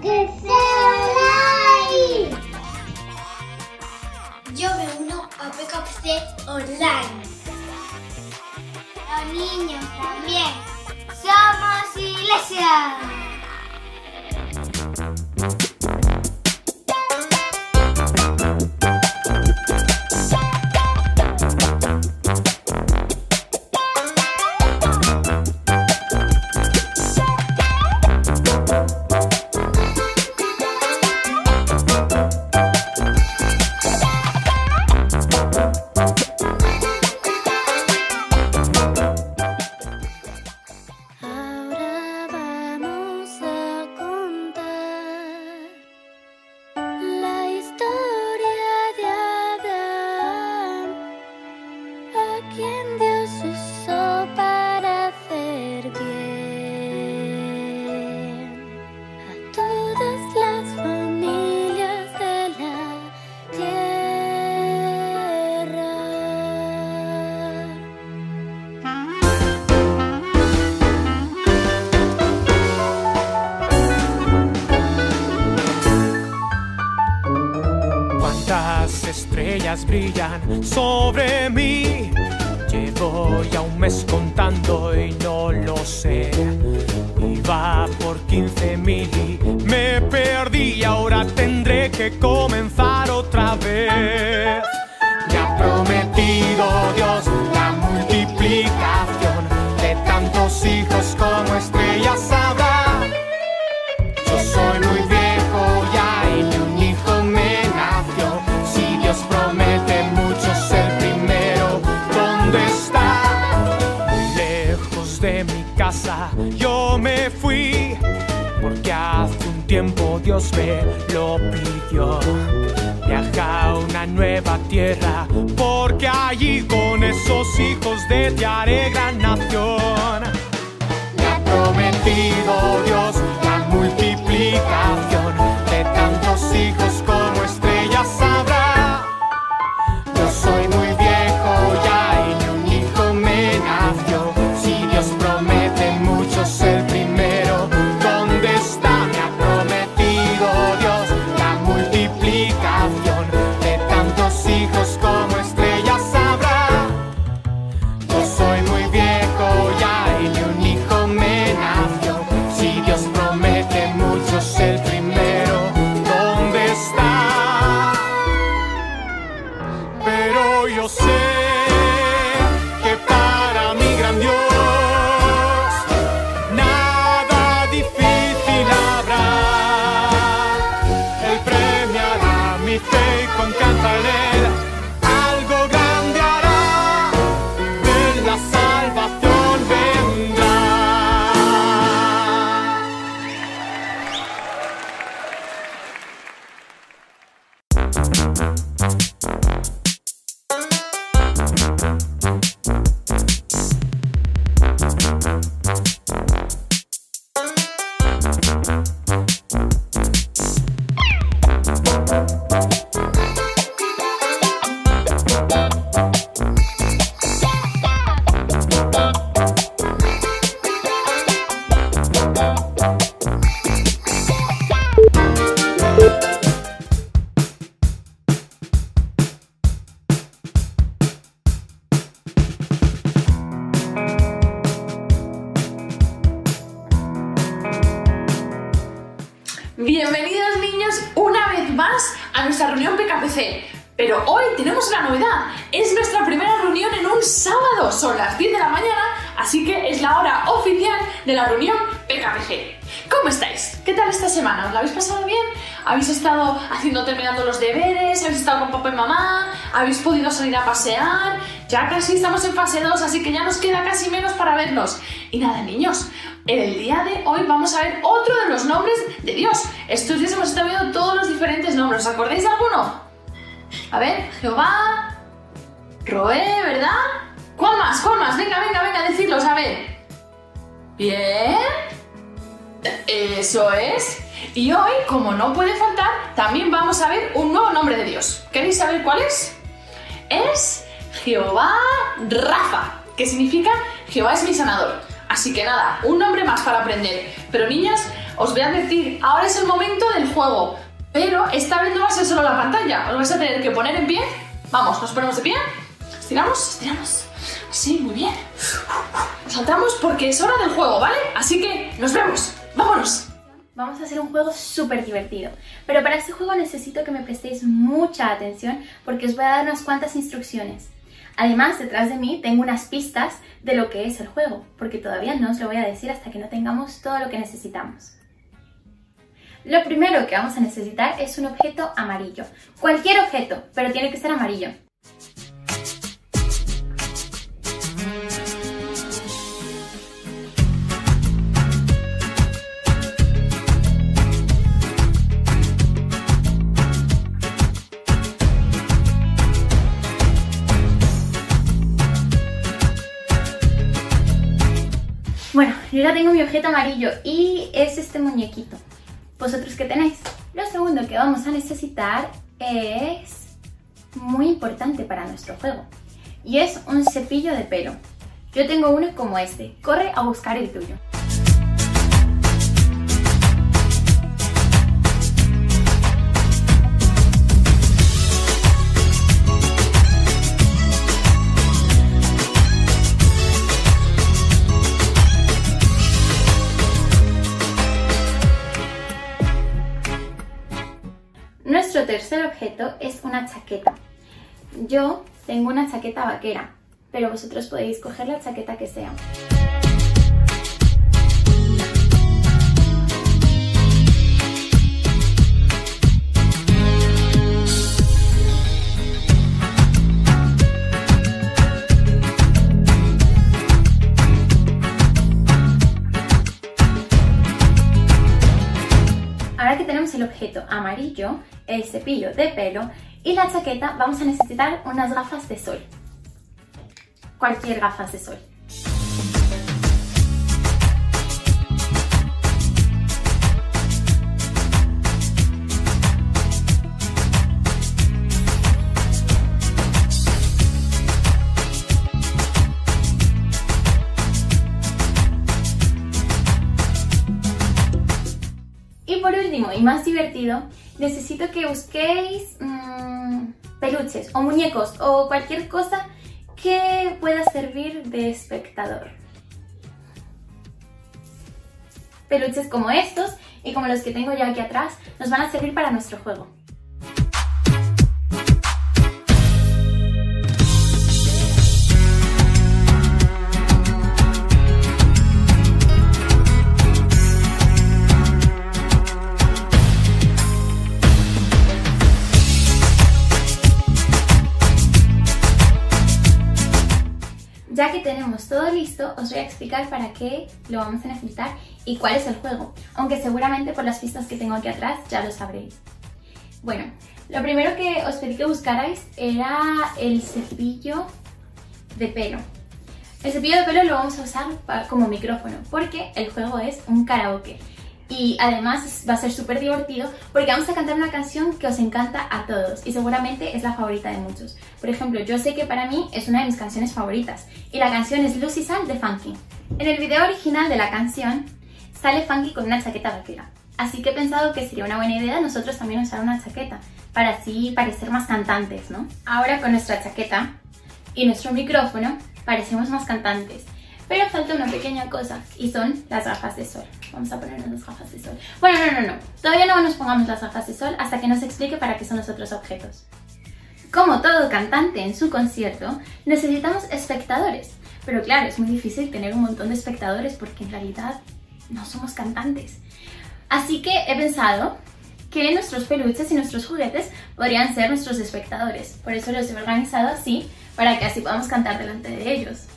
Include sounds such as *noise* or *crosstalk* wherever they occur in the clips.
que sea online. Yo me uno a PKC Online. Los niños también. Somos iglesia. So nueva tierra porque allí con esos hijos de ti haré gran nación. Me ha prometido Dios la multiplicación de tantos hijos Son las 10 de la mañana, así que es la hora oficial de la reunión PKPC. ¿Cómo estáis? ¿Qué tal esta semana? ¿Os la habéis pasado bien? ¿Habéis estado haciendo, terminando los deberes? ¿Habéis estado con papá y mamá? ¿Habéis podido salir a pasear? Ya casi estamos en fase 2, así que ya nos queda casi menos para vernos. Y nada, niños, en el día de hoy vamos a ver otro de los nombres de Dios. Estos días hemos estado viendo todos los diferentes nombres. ¿Os acordáis de alguno? A ver, Jehová, Roé, ¿verdad? ¿Cuál más? ¿Cuál más? Venga, venga, venga, decirlos, a ver. Bien. Eso es. Y hoy, como no puede faltar, también vamos a ver un nuevo nombre de Dios. ¿Queréis saber cuál es? Es Jehová Rafa, que significa Jehová es mi sanador. Así que nada, un nombre más para aprender. Pero niñas, os voy a advertir, ahora es el momento del juego. Pero esta vez no va a ser solo la pantalla, os vais a tener que poner en pie. Vamos, nos ponemos de pie. Estiramos, estiramos. Sí, muy bien. Saltamos porque es hora del juego, ¿vale? Así que nos vemos. ¡Vámonos! Vamos a hacer un juego súper divertido. Pero para este juego necesito que me prestéis mucha atención porque os voy a dar unas cuantas instrucciones. Además, detrás de mí tengo unas pistas de lo que es el juego, porque todavía no os lo voy a decir hasta que no tengamos todo lo que necesitamos. Lo primero que vamos a necesitar es un objeto amarillo. Cualquier objeto, pero tiene que ser amarillo. Yo ya tengo mi objeto amarillo y es este muñequito. ¿Vosotros qué tenéis? Lo segundo que vamos a necesitar es muy importante para nuestro juego y es un cepillo de pelo. Yo tengo uno como este. Corre a buscar el tuyo. Una chaqueta. Yo tengo una chaqueta vaquera, pero vosotros podéis coger la chaqueta que sea. El objeto amarillo, el cepillo de pelo y la chaqueta, vamos a necesitar unas gafas de sol. Cualquier gafas de sol. Más divertido, necesito que busquéis mmm, peluches o muñecos o cualquier cosa que pueda servir de espectador. Peluches como estos y como los que tengo yo aquí atrás nos van a servir para nuestro juego. Todo listo, os voy a explicar para qué lo vamos a necesitar y cuál es el juego, aunque seguramente por las pistas que tengo aquí atrás ya lo sabréis. Bueno, lo primero que os pedí que buscarais era el cepillo de pelo. El cepillo de pelo lo vamos a usar como micrófono porque el juego es un karaoke y además va a ser súper divertido porque vamos a cantar una canción que os encanta a todos y seguramente es la favorita de muchos. Por ejemplo, yo sé que para mí es una de mis canciones favoritas y la canción es Lucy Sal de Funky. En el video original de la canción sale Funky con una chaqueta vaquera, así que he pensado que sería una buena idea nosotros también usar una chaqueta para así parecer más cantantes, ¿no? Ahora con nuestra chaqueta y nuestro micrófono parecemos más cantantes. Pero falta una pequeña cosa y son las gafas de sol. Vamos a ponernos las gafas de sol. Bueno, no, no, no. Todavía no nos pongamos las gafas de sol hasta que nos explique para qué son los otros objetos. Como todo cantante en su concierto, necesitamos espectadores. Pero claro, es muy difícil tener un montón de espectadores porque en realidad no somos cantantes. Así que he pensado que nuestros peluches y nuestros juguetes podrían ser nuestros espectadores. Por eso los he organizado así, para que así podamos cantar delante de ellos.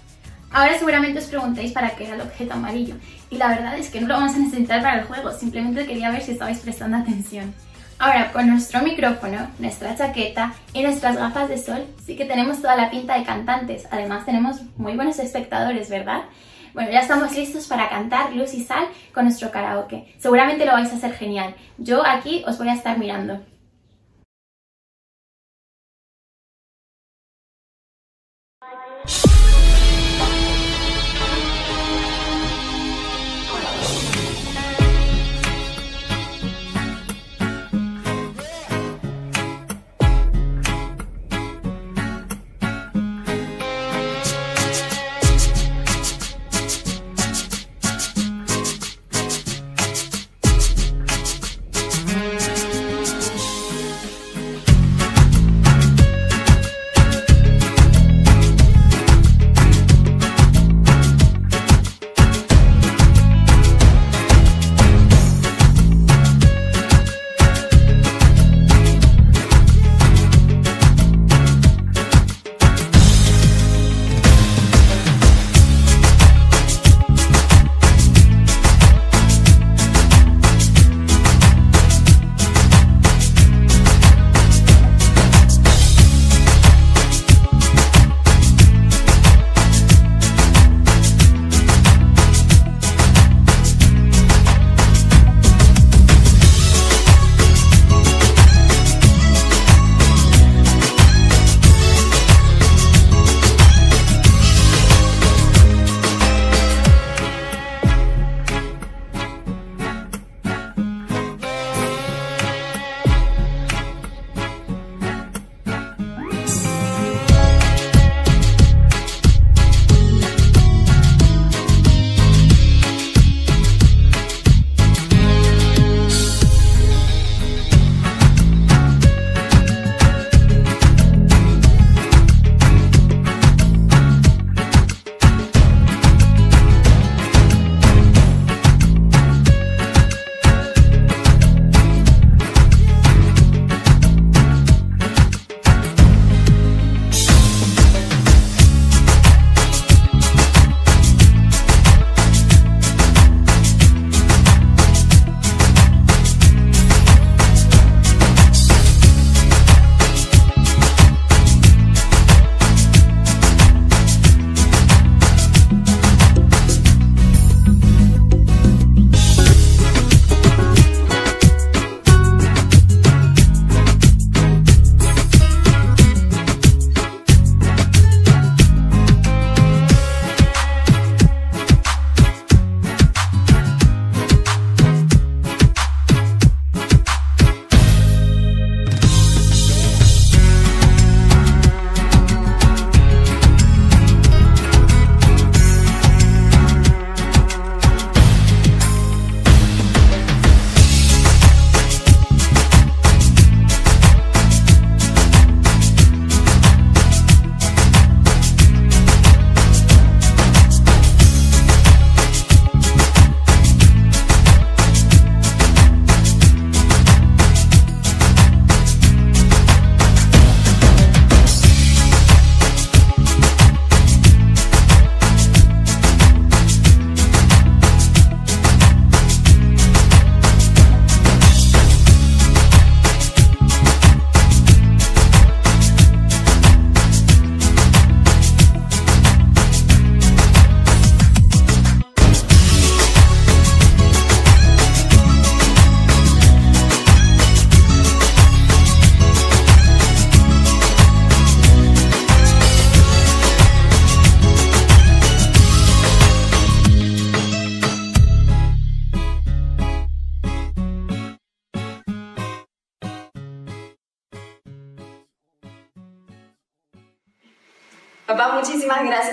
Ahora seguramente os preguntéis para qué era el objeto amarillo y la verdad es que no lo vamos a necesitar para el juego, simplemente quería ver si estabais prestando atención. Ahora con nuestro micrófono, nuestra chaqueta y nuestras gafas de sol sí que tenemos toda la pinta de cantantes, además tenemos muy buenos espectadores, ¿verdad? Bueno, ya estamos listos para cantar Luz y Sal con nuestro karaoke. Seguramente lo vais a hacer genial. Yo aquí os voy a estar mirando.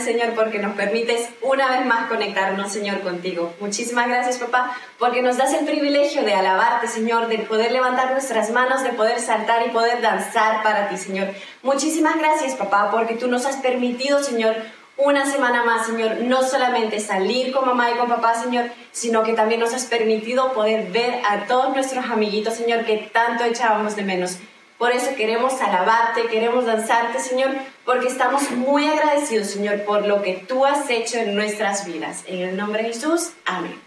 Señor, porque nos permites una vez más conectarnos, Señor, contigo. Muchísimas gracias, papá, porque nos das el privilegio de alabarte, Señor, de poder levantar nuestras manos, de poder saltar y poder danzar para ti, Señor. Muchísimas gracias, papá, porque tú nos has permitido, Señor, una semana más, Señor, no solamente salir con mamá y con papá, Señor, sino que también nos has permitido poder ver a todos nuestros amiguitos, Señor, que tanto echábamos de menos. Por eso queremos alabarte, queremos danzarte, Señor, porque estamos muy agradecidos, Señor, por lo que tú has hecho en nuestras vidas. En el nombre de Jesús, amén.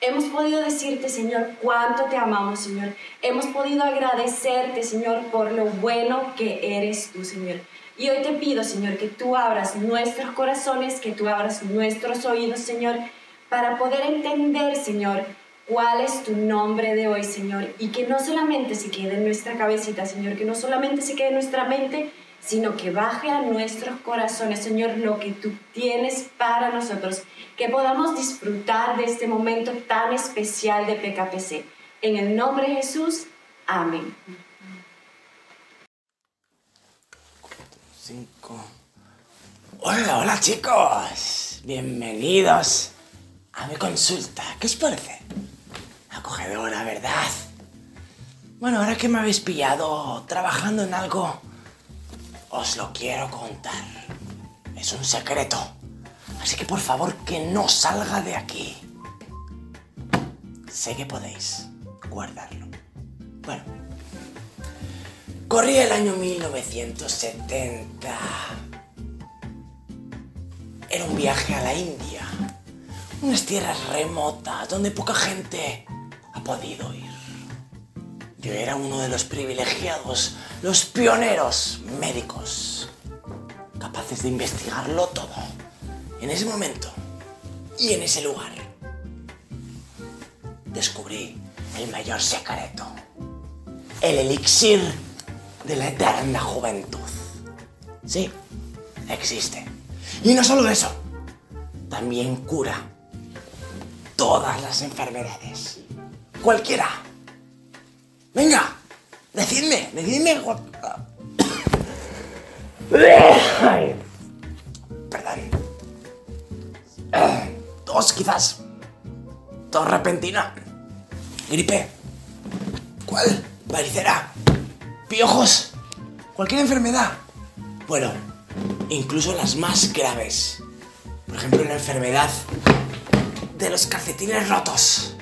Hemos podido decirte, Señor, cuánto te amamos, Señor. Hemos podido agradecerte, Señor, por lo bueno que eres tú, Señor. Y hoy te pido, Señor, que tú abras nuestros corazones, que tú abras nuestros oídos, Señor, para poder entender, Señor, cuál es tu nombre de hoy, Señor. Y que no solamente se quede en nuestra cabecita, Señor, que no solamente se quede en nuestra mente, sino que baje a nuestros corazones, Señor, lo que tú tienes para nosotros que podamos disfrutar de este momento tan especial de PKPC. En el nombre de Jesús, amén. Cinco. Hola, hola chicos. Bienvenidos a mi consulta. ¿Qué os parece? Acogedora, ¿verdad? Bueno, ahora que me habéis pillado trabajando en algo, os lo quiero contar. Es un secreto. Así que por favor que no salga de aquí. Sé que podéis guardarlo. Bueno, corría el año 1970. Era un viaje a la India. Unas tierras remotas donde poca gente ha podido ir. Yo era uno de los privilegiados, los pioneros médicos, capaces de investigarlo todo, en ese momento y en ese lugar. Descubrí el mayor secreto, el elixir de la eterna juventud. Sí, existe. Y no solo eso, también cura todas las enfermedades. Cualquiera. Venga, decidme, decidme. *coughs* *clears throat* Tos, quizás. Tos repentina. Gripe. ¿Cuál? Varicera. Piojos. Cualquier enfermedad. Bueno, incluso las más graves. Por ejemplo, la enfermedad de los calcetines rotos.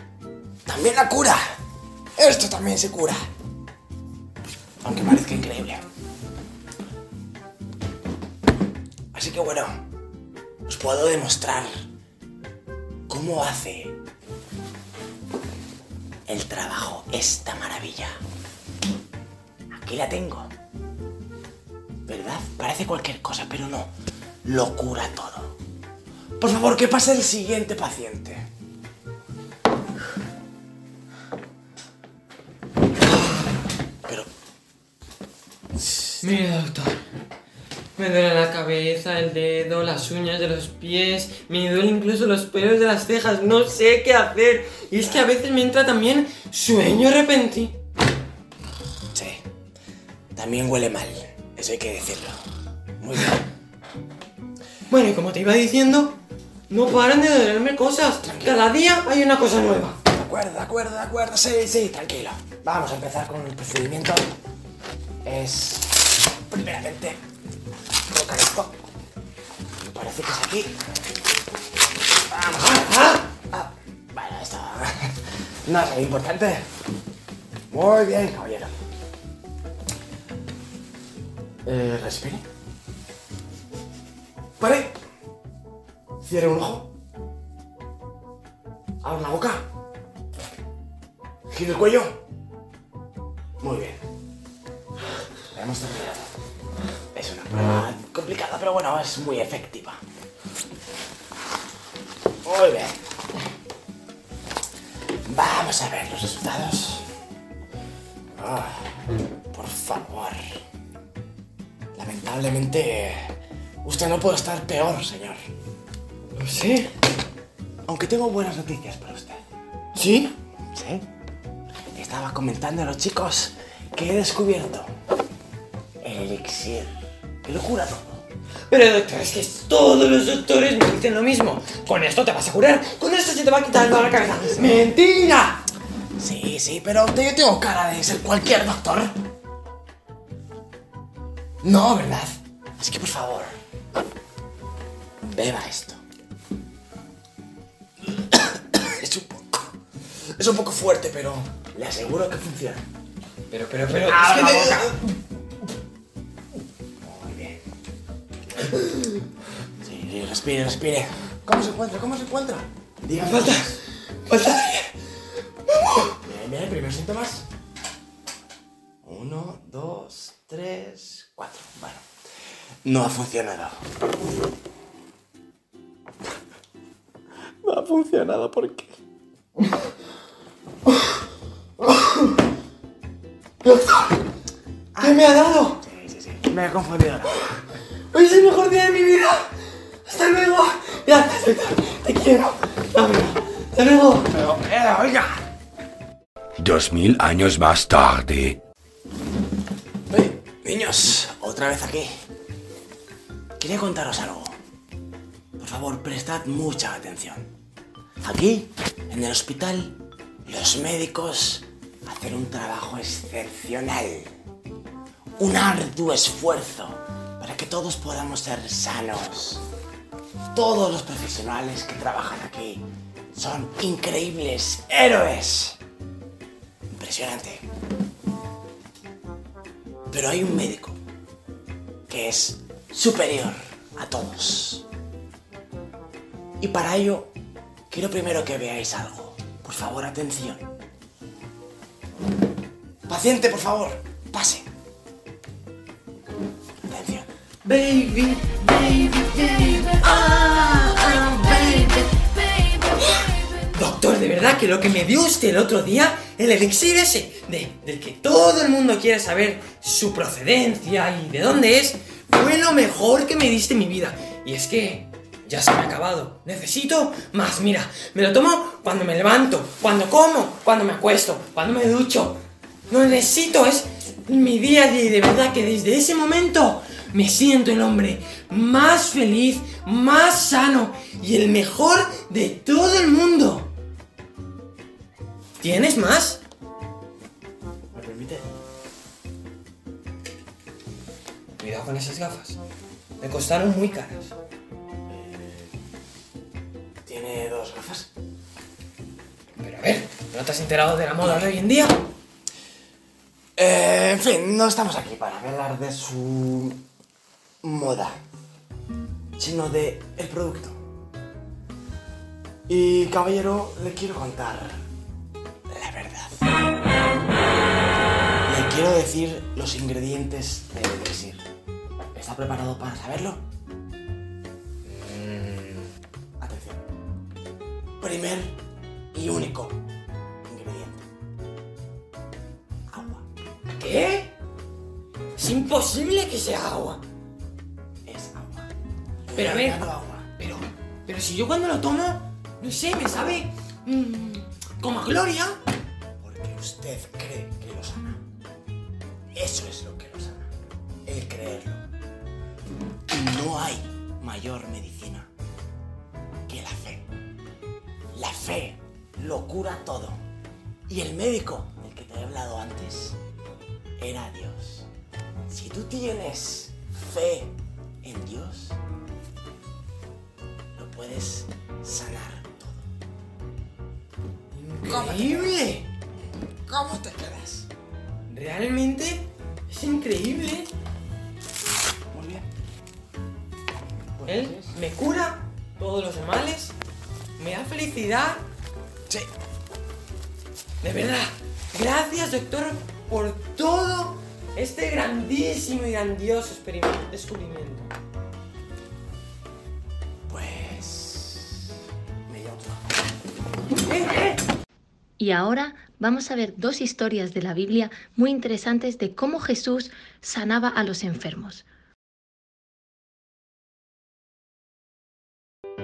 También la cura. Esto también se cura. Aunque parezca increíble. Así que bueno, os puedo demostrar cómo hace el trabajo esta maravilla. Aquí la tengo. ¿Verdad? Parece cualquier cosa, pero no. Lo cura todo. Por favor, que pase el siguiente paciente. Pero, Mire, doctor. Me duele la cabeza, el dedo, las uñas de los pies, me duele incluso los pelos de las cejas, no sé qué hacer. Y es que a veces me entra también sueño repentino. sí. También huele mal. Eso hay que decirlo. Muy bien. Bueno, y como te iba diciendo, no paran de dolerme cosas. Cada día hay una cosa nueva. De acuerdo, de acuerdo, de acuerdo. Sí, sí, tranquilo. Vamos a empezar con el procedimiento. Es. Primeramente. Parece que es aquí. Vamos. Ah, ah. Bueno, esto. No es importante. Muy bien, caballero. Eh, respire. Pare. Cierre un ojo. Abra la boca. Gire el cuello. Pero bueno, es muy efectiva. Muy bien. Vamos a ver los resultados. Ah, por favor. Lamentablemente, usted no puede estar peor, señor. Sé. Aunque tengo buenas noticias para usted. ¿Sí? ¿Sí? Estaba comentando a los chicos que he descubierto el elixir que lo cura todo. Pero doctor, es que todos los doctores me dicen lo mismo. Con esto te vas a curar, con esto se te va a quitar el dolor de cabeza. ¡Mentira! Sí, sí, pero yo tengo cara de ser cualquier doctor. No, ¿verdad? Así que por favor, beba esto. *coughs* Es un poco. Es un poco fuerte, pero le aseguro que funciona. Pero, pero, pero. Abra la boca. Sí, sí, respire, respire. ¿Cómo se encuentra? ¿Cómo se encuentra? Dígame. Falta. Falta. Bien, bien, primeros síntomas. Uno, dos, tres, cuatro. Bueno, no ha funcionado. No ha funcionado, ¿por qué? ¿Qué me ha dado? Sí, sí, sí. Me he confundido. Hoy es el mejor día de mi vida. Hasta luego. Gracias, doctor. Te quiero. Hasta luego. Pero, eh, oiga. Dos mil años más tarde. Oye, niños, otra vez aquí. Quería contaros algo. Por favor, prestad mucha atención. Aquí, en el hospital, los médicos hacen un trabajo excepcional. Un arduo esfuerzo para que todos podamos ser sanos. Todos los profesionales que trabajan aquí son increíbles héroes. Impresionante. Pero hay un médico que es superior a todos. Y para ello, quiero primero que veáis algo. Por favor, atención. Paciente, por favor, pase. Baby, baby, baby. Ah, ah, baby. Doctor, de verdad que lo que me dio usted el otro día, el elixir ese, de, del que todo el mundo quiere saber su procedencia y de dónde es, fue lo mejor que me diste en mi vida. Y es que ya se me ha acabado. Necesito más. Mira, me lo tomo cuando me levanto, cuando como, cuando me acuesto, cuando me ducho. No necesito, es mi día a día y de verdad que desde ese momento me siento el hombre más feliz, más sano y el mejor de todo el mundo. ¿Tienes más? ¿Me permite? Cuidado con esas gafas. Me costaron muy caras. ¿Tiene dos gafas? Pero a ver, ¿no te has enterado de la moda de hoy en día? Eh, en fin, no estamos aquí para hablar de su moda, sino de el producto. Y caballero, le quiero contar la verdad. Le quiero decir los ingredientes del elixir. ¿Está preparado para saberlo? Atención. Primer y único ingrediente. Agua. ¿Qué? Es imposible que sea agua. Pero a ver, pero, pero si yo cuando lo tomo, no sé, me sabe mm, como a gloria. Porque usted cree que lo sana. Eso es lo que lo sana. El creerlo. Y no hay mayor medicina que la fe. La fe lo cura todo. Y el médico del que te he hablado antes era Dios. Si tú tienes fe en Dios, puedes sanar todo. Increíble. ¿Cómo te quedas? Realmente es increíble. Muy bien. Pues Él me cura todos los males, me da felicidad. Sí. De verdad, gracias doctor por todo este grandísimo y grandioso experimento- descubrimiento. Y ahora vamos a ver dos historias de la Biblia muy interesantes de cómo Jesús sanaba a los enfermos.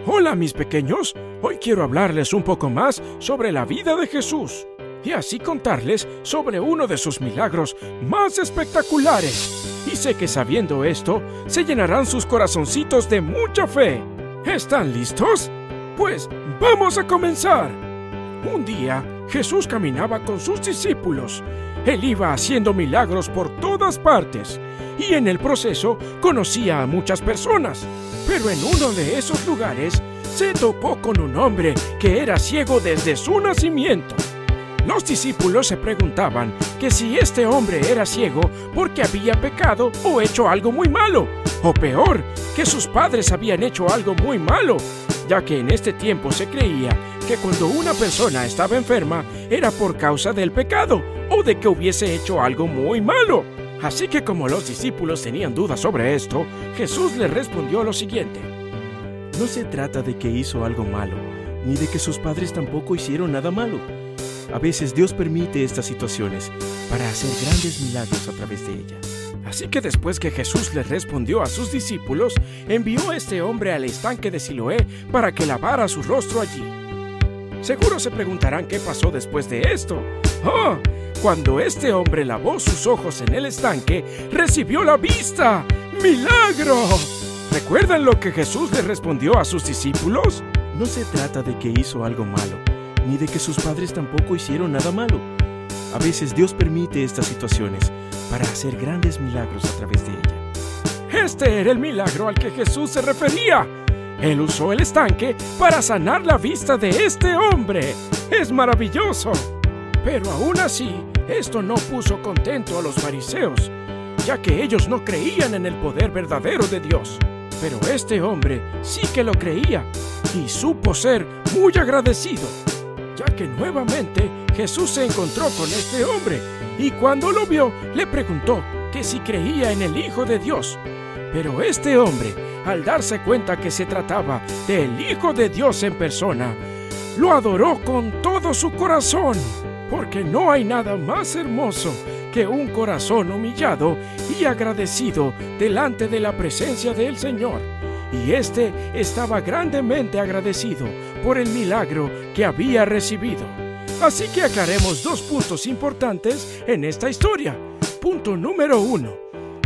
Hola mis pequeños, hoy quiero hablarles un poco más sobre la vida de Jesús y así contarles sobre uno de sus milagros más espectaculares. Y sé que sabiendo esto, se llenarán sus corazoncitos de mucha fe. ¿Están listos? Pues vamos a comenzar. Un día, Jesús caminaba con sus discípulos. Él iba haciendo milagros por todas partes y en el proceso conocía a muchas personas. Pero en uno de esos lugares se topó con un hombre que era ciego desde su nacimiento. Los discípulos se preguntaban que si este hombre era ciego porque había pecado o hecho algo muy malo, o peor, que sus padres habían hecho algo muy malo, ya que en este tiempo se creía que cuando una persona estaba enferma era por causa del pecado o de que hubiese hecho algo muy malo. Así que como los discípulos tenían dudas sobre esto, Jesús les respondió lo siguiente. No se trata de que hizo algo malo, ni de que sus padres tampoco hicieron nada malo. A veces Dios permite estas situaciones para hacer grandes milagros a través de ellas. Así que después que Jesús le respondió a sus discípulos, envió a este hombre al estanque de Siloé para que lavara su rostro allí. Seguro se preguntarán qué pasó después de esto. ¡Oh! Cuando este hombre lavó sus ojos en el estanque, recibió la vista. ¡Milagro! ¿Recuerdan lo que Jesús le respondió a sus discípulos? No se trata de que hizo algo malo, ni de que sus padres tampoco hicieron nada malo. A veces Dios permite estas situaciones para hacer grandes milagros a través de ella. Este era el milagro al que Jesús se refería. Él usó el estanque para sanar la vista de este hombre. Es maravilloso. Pero aún así, esto no puso contento a los fariseos, ya que ellos no creían en el poder verdadero de Dios. Pero este hombre sí que lo creía y supo ser muy agradecido, ya que nuevamente Jesús se encontró con este hombre y cuando lo vio le preguntó que si creía en el Hijo de Dios. Pero este hombre, al darse cuenta que se trataba del Hijo de Dios en persona, lo adoró con todo su corazón, porque no hay nada más hermoso que un corazón humillado y agradecido delante de la presencia del Señor. Y éste estaba grandemente agradecido por el milagro que había recibido. Así que aclaremos dos puntos importantes en esta historia. Punto número uno.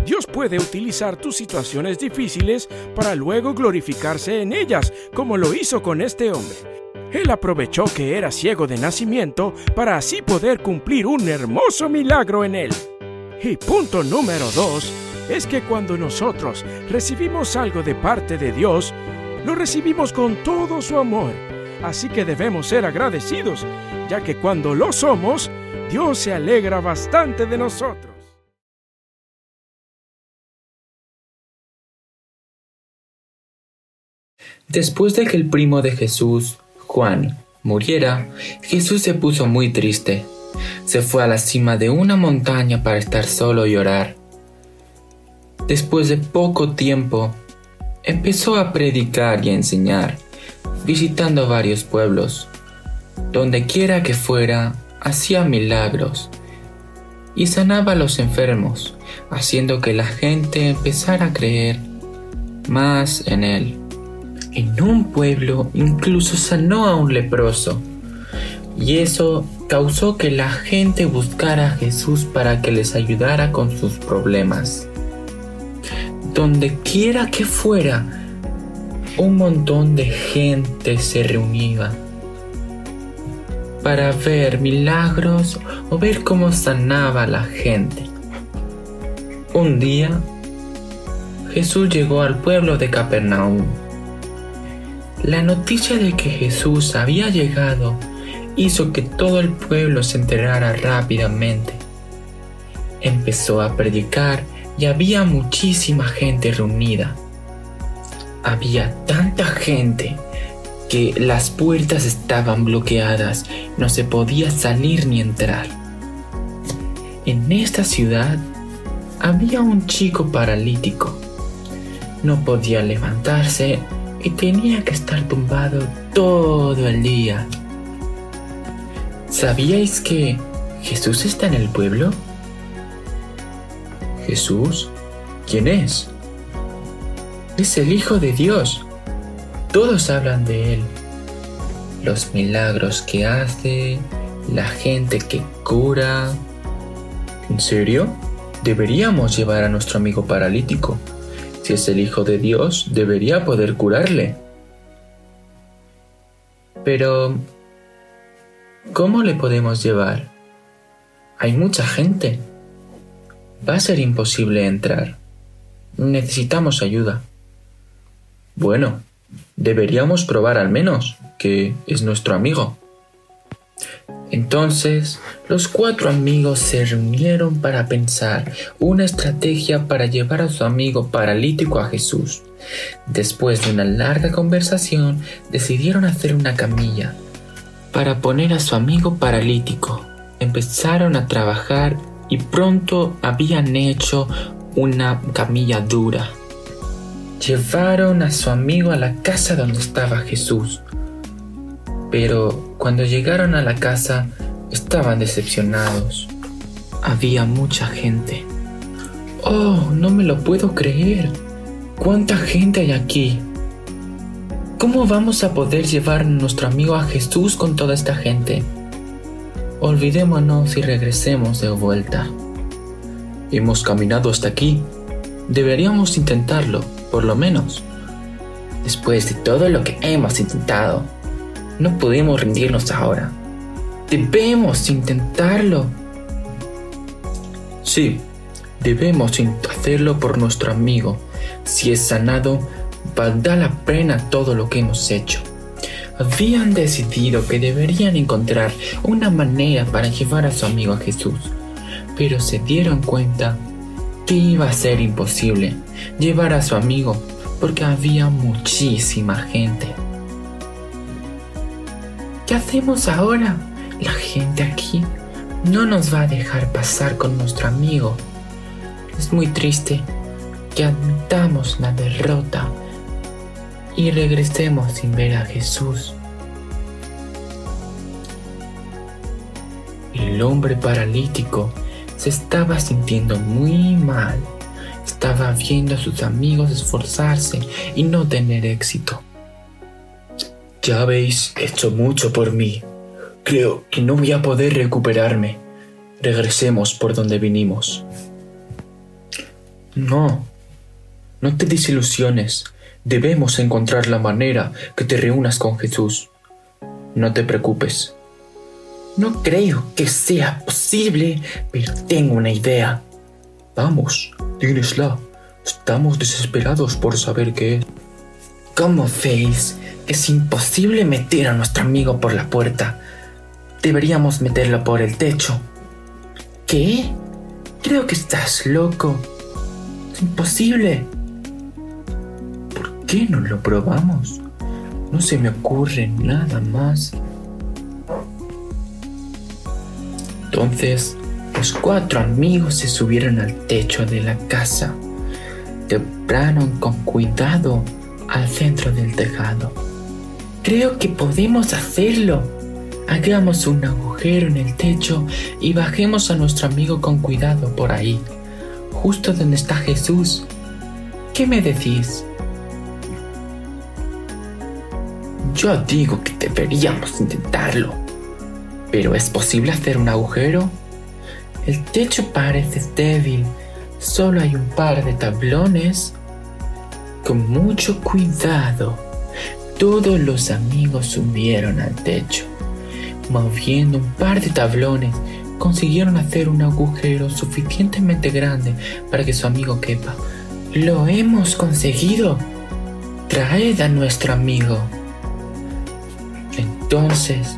Dios puede utilizar tus situaciones difíciles para luego glorificarse en ellas, como lo hizo con este hombre. Él aprovechó que era ciego de nacimiento para así poder cumplir un hermoso milagro en él. Y punto número dos es que cuando nosotros recibimos algo de parte de Dios, lo recibimos con todo su amor. Así que debemos ser agradecidos, ya que cuando lo somos, Dios se alegra bastante de nosotros. Después de que el primo de Jesús, Juan, muriera, Jesús se puso muy triste. Se fue a la cima de una montaña para estar solo y orar. Después de poco tiempo, empezó a predicar y a enseñar, visitando varios pueblos. Donde quiera que fuera, hacía milagros y sanaba a los enfermos, haciendo que la gente empezara a creer más en él. En un pueblo incluso sanó a un leproso. Y eso causó que la gente buscara a Jesús para que les ayudara con sus problemas. Donde quiera que fuera, un montón de gente se reunía para ver milagros o ver cómo sanaba a la gente. Un día, Jesús llegó al pueblo de Capernaum. La noticia de que Jesús había llegado hizo que todo el pueblo se enterara rápidamente. Empezó a predicar y había muchísima gente reunida. Había tanta gente que las puertas estaban bloqueadas, no se podía salir ni entrar. En esta ciudad había un chico paralítico. No podía levantarse y tenía que estar tumbado todo el día. ¿Sabíais que Jesús está en el pueblo? ¿Jesús? ¿Quién es? Es el Hijo de Dios. Todos hablan de Él. Los milagros que hace, la gente que cura. ¿En serio? Deberíamos llevar a nuestro amigo paralítico. Si es el Hijo de Dios, debería poder curarle. Pero, ¿cómo le podemos llevar? Hay mucha gente. Va a ser imposible entrar. Necesitamos ayuda. Bueno, deberíamos probar al menos, que es nuestro amigo. Entonces, los cuatro amigos se reunieron para pensar una estrategia para llevar a su amigo paralítico a Jesús. Después de una larga conversación, decidieron hacer una camilla para poner a su amigo paralítico. Empezaron a trabajar y pronto habían hecho una camilla dura. Llevaron a su amigo a la casa donde estaba Jesús. Pero cuando llegaron a la casa estaban decepcionados. Había mucha gente. Oh, no me lo puedo creer. ¿Cuánta gente hay aquí? ¿Cómo vamos a poder llevar a nuestro amigo a Jesús con toda esta gente? Olvidémonos y regresemos de vuelta. Hemos caminado hasta aquí. Deberíamos intentarlo, por lo menos. Después de todo lo que hemos intentado, no podemos rendirnos ahora. Debemos intentarlo. Sí, debemos hacerlo por nuestro amigo. Si es sanado, valdrá la pena todo lo que hemos hecho. Habían decidido que deberían encontrar una manera para llevar a su amigo a Jesús, pero se dieron cuenta que iba a ser imposible llevar a su amigo porque había muchísima gente. ¿Qué hacemos ahora? La gente aquí no nos va a dejar pasar con nuestro amigo. Es muy triste que admitamos la derrota y regresemos sin ver a Jesús. El hombre paralítico se estaba sintiendo muy mal. Estaba viendo a sus amigos esforzarse y no tener éxito. Ya habéis hecho mucho por mí. Creo que no voy a poder recuperarme. Regresemos por donde vinimos. No, no te desilusiones. Debemos encontrar la manera que te reúnas con Jesús. No te preocupes. No creo que sea posible, pero tengo una idea. Vamos, dínesla. Estamos desesperados por saber qué es. ¿Cómo veis? Es imposible meter a nuestro amigo por la puerta. Deberíamos meterlo por el techo. ¿Qué? Creo que estás loco. Es imposible. ¿Por qué no lo probamos? No se me ocurre nada más. Entonces, los cuatro amigos se subieron al techo de la casa. Tempraron con cuidado al centro del tejado. Creo que podemos hacerlo. Hagamos un agujero en el techo y bajemos a nuestro amigo con cuidado por ahí, justo donde está Jesús. ¿Qué me decís? Yo digo que deberíamos intentarlo. ¿Pero es posible hacer un agujero? El techo parece débil. Solo hay un par de tablones. Con mucho cuidado, todos los amigos subieron al techo. Moviendo un par de tablones, consiguieron hacer un agujero suficientemente grande para que su amigo quepa. ¡Lo hemos conseguido! Traed a nuestro amigo. Entonces,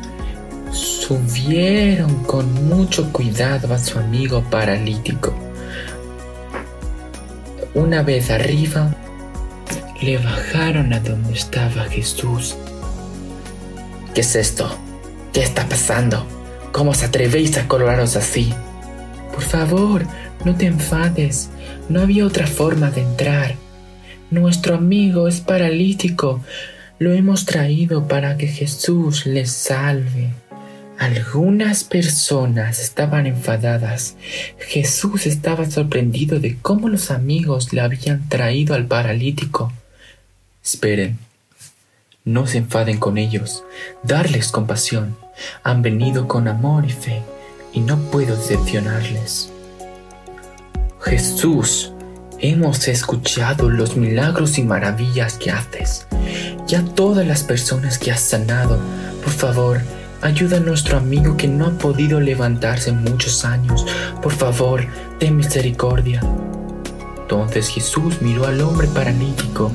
subieron con mucho cuidado a su amigo paralítico. Una vez arriba, le bajaron a donde estaba Jesús. ¿Qué es esto? ¿Qué está pasando? ¿Cómo os atrevéis a coloraros así? Por favor, no te enfades. No había otra forma de entrar. Nuestro amigo es paralítico. Lo hemos traído para que Jesús le salve. Algunas personas estaban enfadadas. Jesús estaba sorprendido de cómo los amigos le habían traído al paralítico. Esperen, no se enfaden con ellos, darles compasión. Han venido con amor y fe y no puedo decepcionarles. Jesús, hemos escuchado los milagros y maravillas que haces. Y a todas las personas que has sanado, por favor, Ayuda a nuestro amigo que no ha podido levantarse en muchos años. Por favor, ten misericordia. Entonces Jesús miró al hombre paralítico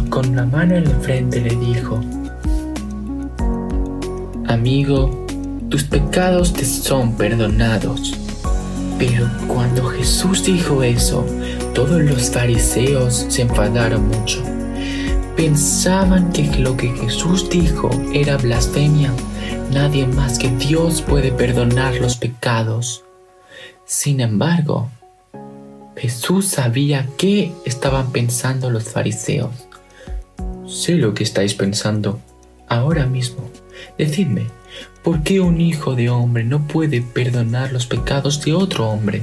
y con la mano en la frente le dijo, Amigo, tus pecados te son perdonados. Pero cuando Jesús dijo eso, todos los fariseos se enfadaron mucho. Pensaban que lo que Jesús dijo era blasfemia Nadie más que Dios puede perdonar los pecados. Sin embargo, Jesús sabía qué estaban pensando los fariseos. Sé lo que estáis pensando ahora mismo. Decidme, ¿por qué un hijo de hombre no puede perdonar los pecados de otro hombre?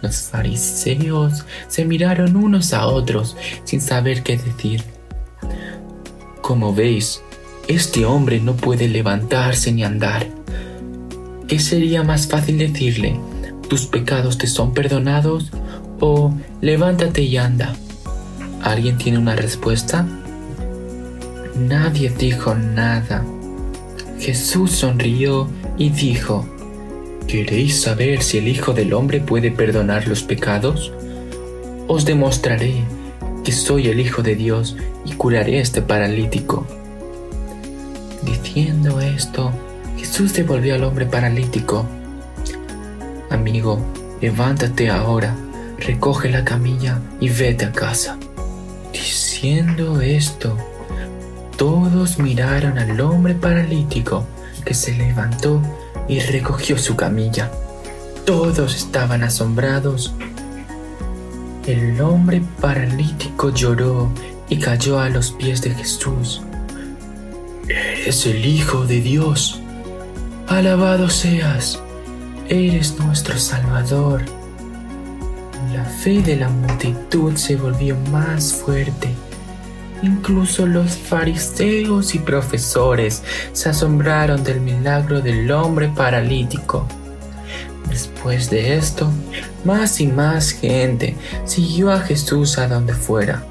Los fariseos se miraron unos a otros sin saber qué decir. Como veis, este hombre no puede levantarse ni andar. ¿Qué sería más fácil decirle? ¿Tus pecados te son perdonados? ¿O levántate y anda? ¿Alguien tiene una respuesta? Nadie dijo nada. Jesús sonrió y dijo, ¿Queréis saber si el Hijo del Hombre puede perdonar los pecados? Os demostraré soy el Hijo de Dios y curaré este paralítico. Diciendo esto, Jesús devolvió al hombre paralítico. Amigo, levántate ahora, recoge la camilla y vete a casa. Diciendo esto, todos miraron al hombre paralítico que se levantó y recogió su camilla. Todos estaban asombrados. El hombre paralítico lloró y cayó a los pies de Jesús. Eres el Hijo de Dios. Alabado seas. Eres nuestro Salvador. La fe de la multitud se volvió más fuerte. Incluso los fariseos y profesores se asombraron del milagro del hombre paralítico. Después de esto, más y más gente siguió a Jesús a donde fuera.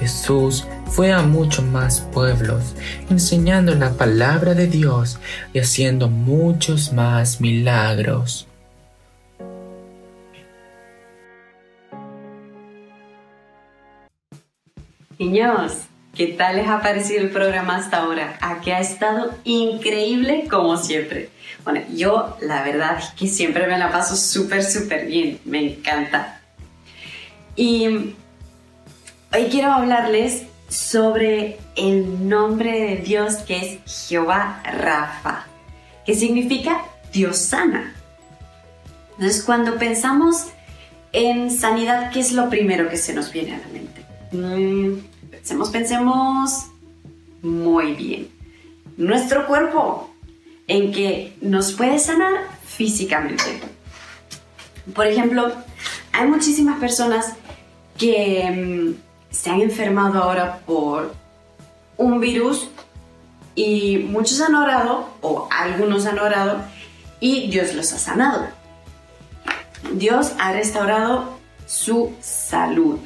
Jesús fue a muchos más pueblos, enseñando la palabra de Dios y haciendo muchos más milagros. Niños, ¿qué tal les ha parecido el programa hasta ahora? Aquí ha estado increíble como siempre. Bueno, yo la verdad es que siempre me la paso súper, súper bien. Me encanta. Y hoy quiero hablarles sobre el nombre de Dios que es Jehová Rafa, que significa Dios sana. Entonces, cuando pensamos en sanidad, ¿qué es lo primero que se nos viene a la mente? Mm, pensemos, pensemos muy bien. Nuestro cuerpo, en que nos puede sanar físicamente. Por ejemplo, hay muchísimas personas que mm, se han enfermado ahora por un virus y muchos han orado, o algunos han orado, y Dios los ha sanado. Dios ha restaurado su salud.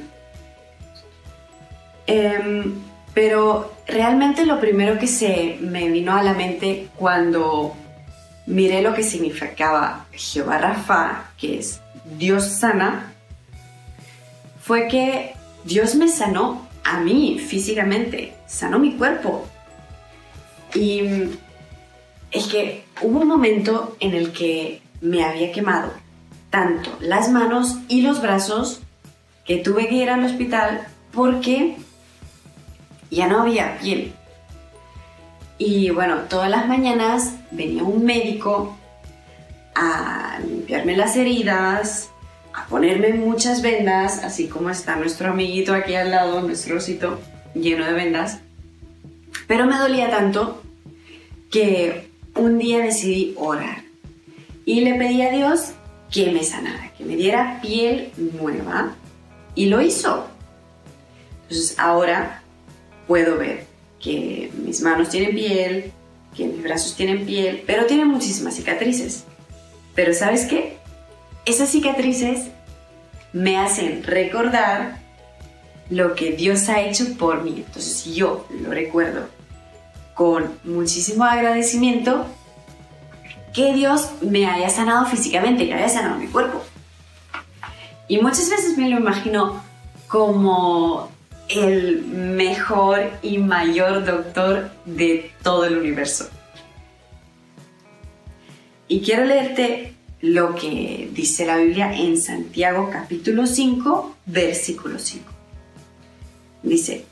Em, pero realmente lo primero que se me vino a la mente cuando miré lo que significaba Jehová Rafa, que es Dios sana, fue que Dios me sanó a mí físicamente, sanó mi cuerpo. Y es que hubo un momento en el que me había quemado tanto las manos y los brazos que tuve que ir al hospital porque ya no había piel. Y bueno, todas las mañanas venía un médico a limpiarme las heridas, a ponerme muchas vendas, así como está nuestro amiguito aquí al lado, nuestro osito lleno de vendas. Pero me dolía tanto que un día decidí orar y le pedí a Dios que me sanara, que me diera piel nueva y lo hizo. Entonces ahora puedo ver que mis manos tienen piel, que mis brazos tienen piel, pero tienen muchísimas cicatrices. Pero ¿sabes qué? Esas cicatrices me hacen recordar lo que Dios ha hecho por mí. Entonces yo lo recuerdo con muchísimo agradecimiento que Dios me haya sanado físicamente, que haya sanado mi cuerpo. Y muchas veces me lo imagino como el mejor y mayor doctor de todo el universo. Y quiero leerte lo que dice la Biblia en Santiago capítulo 5, versículo 5. Dice,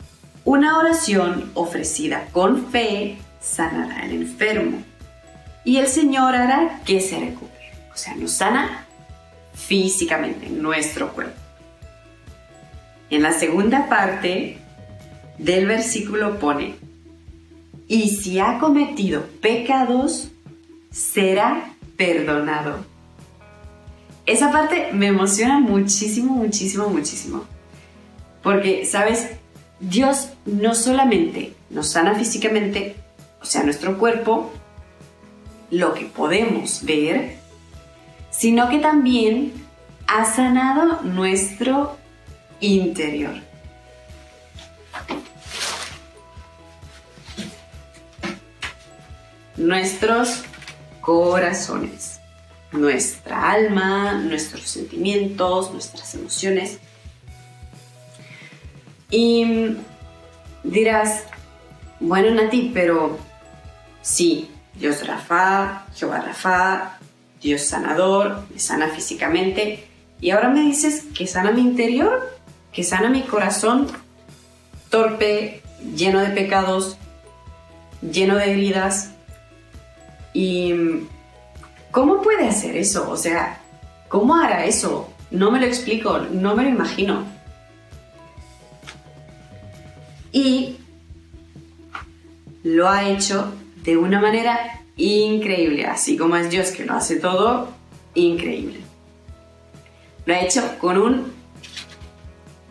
una oración ofrecida con fe sanará al enfermo y el Señor hará que se recupere. O sea, nos sana físicamente, en nuestro cuerpo. En la segunda parte del versículo pone, y si ha cometido pecados, será perdonado. esa parte me emociona muchísimo, muchísimo, muchísimo. Porque, ¿sabes? Dios no solamente nos sana físicamente, o sea, nuestro cuerpo, lo que podemos ver, sino que también ha sanado nuestro interior. Nuestros corazones, nuestra alma, nuestros sentimientos, nuestras emociones. Y dirás, bueno Nati, pero sí, Dios Rafa, Jehová Rafa, Dios sanador, me sana físicamente. Y ahora me dices que sana mi interior, que sana mi corazón torpe, lleno de pecados, lleno de heridas. ¿Y cómo puede hacer eso? O sea, ¿cómo hará eso? No me lo explico, no me lo imagino. Y lo ha hecho de una manera increíble, así como es Dios que lo hace todo, increíble. Lo ha hecho con un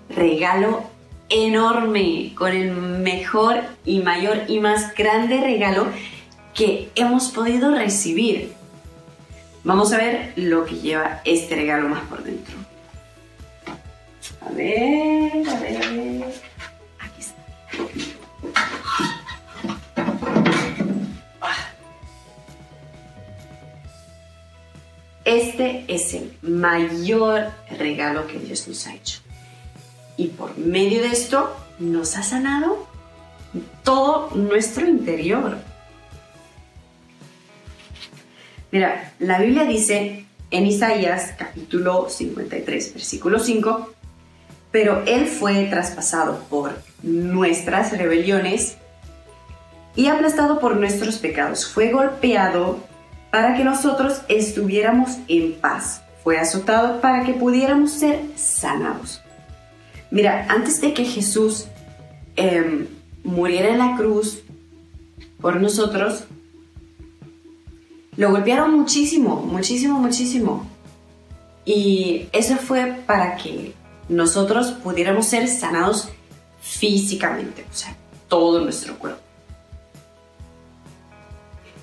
regalo enorme, con el mejor y mayor y más grande regalo que hemos podido recibir. Vamos a ver lo que lleva este regalo más por dentro. A ver, a ver. Aquí está. Este es el mayor regalo que Dios nos ha hecho. Y por medio de esto nos ha sanado todo nuestro interior. Mira, la Biblia dice en Isaías capítulo 53, versículo 5, pero Él fue traspasado por nuestras rebeliones y aplastado por nuestros pecados. Fue golpeado para que nosotros estuviéramos en paz. Fue azotado para que pudiéramos ser sanados. Mira, antes de que Jesús eh, muriera en la cruz por nosotros, lo golpearon muchísimo, muchísimo, muchísimo. Y eso fue para que nosotros pudiéramos ser sanados físicamente, o sea, todo nuestro cuerpo.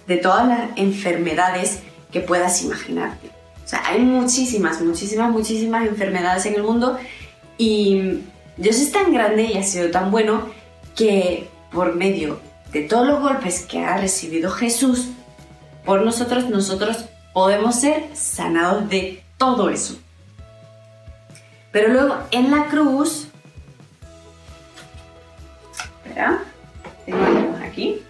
De todas las enfermedades que puedas imaginarte. O sea, hay muchísimas, muchísimas, muchísimas enfermedades en el mundo y Dios es tan grande y ha sido tan bueno que por medio de todos los golpes que ha recibido Jesús, por nosotros, nosotros podemos ser sanados de todo eso. Pero luego en la cruz, espera, tengo aquí,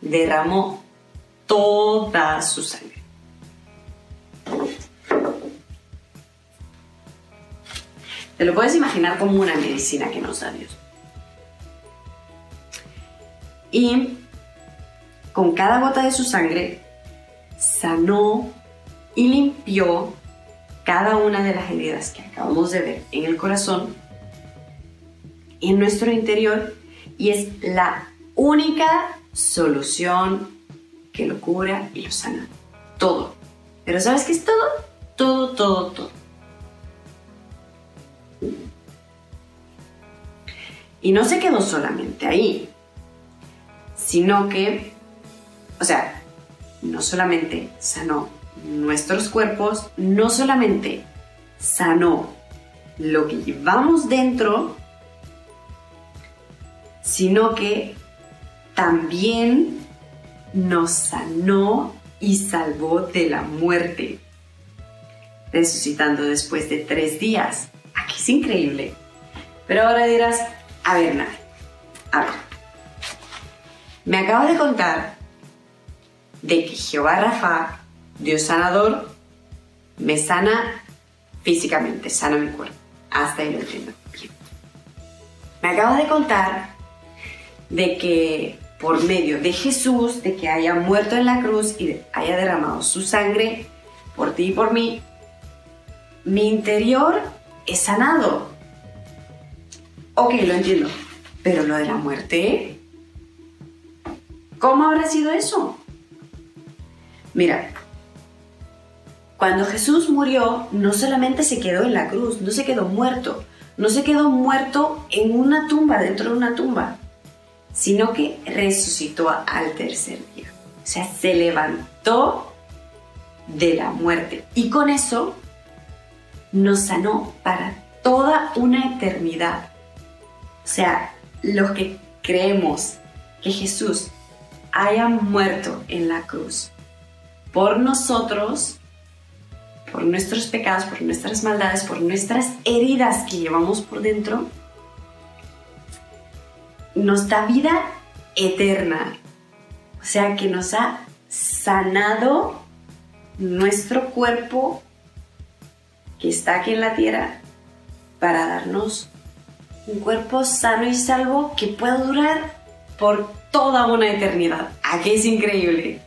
derramó toda su sangre. Te lo puedes imaginar como una medicina que nos da Dios. Y con cada gota de su sangre sanó y limpió cada una de las heridas que acabamos de ver en el corazón, en nuestro interior, y es la única solución que lo cura y lo sana. Todo. Pero ¿sabes qué es todo? Todo, todo, todo. Y no se quedó solamente ahí, sino que, o sea, no solamente sanó nuestros cuerpos, no solamente sanó lo que llevamos dentro, sino que también nos sanó y salvó de la muerte, resucitando después de tres días. Aquí es increíble. Pero ahora dirás, a ver, Nat, a ver, me acabas de contar de que Jehová Rafa, Dios sanador, me sana físicamente, sana mi cuerpo. Hasta ahí lo entiendo. Bien. Me acabas de contar de que por medio de Jesús, de que haya muerto en la cruz y haya derramado su sangre por ti y por mí, mi interior es sanado. Ok, lo entiendo. Pero lo de la muerte, ¿cómo habrá sido eso? Mira, Cuando Jesús murió, no solamente se quedó en la cruz, no se quedó muerto, no se quedó muerto en una tumba, dentro de una tumba, sino que resucitó al tercer día. O sea, se levantó de la muerte. Y con eso nos sanó para toda una eternidad. O sea, los que creemos que Jesús haya muerto en la cruz por nosotros, por nuestros pecados, por nuestras maldades, por nuestras heridas que llevamos por dentro, nos da vida eterna. O sea, que nos ha sanado nuestro cuerpo que está aquí en la tierra para darnos un cuerpo sano y salvo que pueda durar por toda una eternidad. ¿A qué es increíble?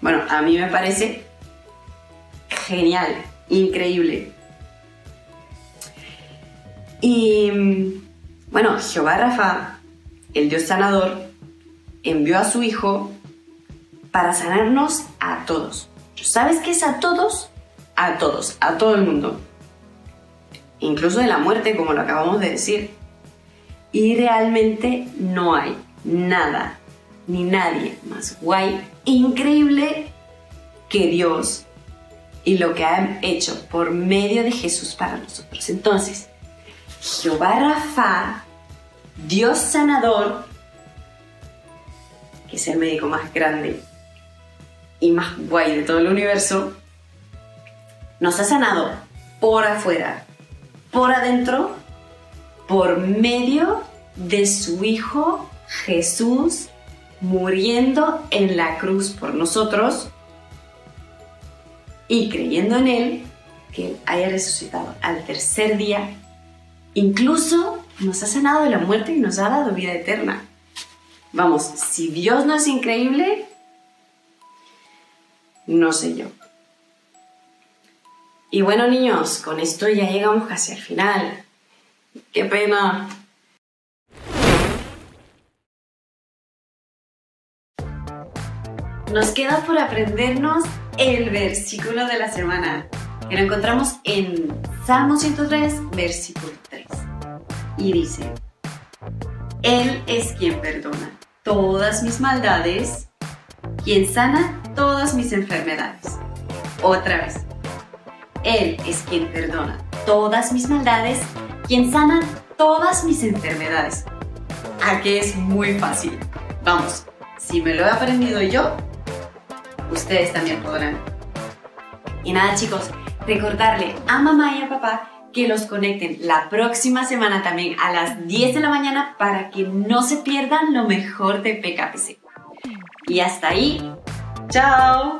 Bueno, a mí me parece genial, increíble. Y bueno, Jehová Rafa, el Dios sanador, envió a su Hijo para sanarnos a todos. ¿Sabes qué es a todos? A todos, a todo el mundo. Incluso de la muerte, como lo acabamos de decir. Y realmente no hay nada ni nadie más guay, increíble que Dios y lo que ha hecho por medio de Jesús para nosotros. Entonces, Jehová Rafa, Dios sanador, que es el médico más grande y más guay de todo el universo, nos ha sanado por afuera, por adentro, por medio de su Hijo Jesús muriendo en la cruz por nosotros y creyendo en Él, que haya resucitado al tercer día, incluso nos ha sanado de la muerte y nos ha dado vida eterna. Vamos, si Dios no es increíble, no sé yo. Y bueno niños, con esto ya llegamos casi al final. Qué pena. Nos queda por aprendernos el versículo de la semana, que lo encontramos en Salmo 103, versículo 3. Y dice, Él es quien perdona todas mis maldades, quien sana todas mis enfermedades. Otra vez, Él es quien perdona todas mis maldades, quien sana todas mis enfermedades. Aquí es muy fácil. Vamos, si me lo he aprendido yo, ustedes también podrán. Y nada chicos, recordarle a mamá y a papá que los conecten la próxima semana también a las 10 de la mañana para que no se pierdan lo mejor de PKPC. Y hasta ahí, chao.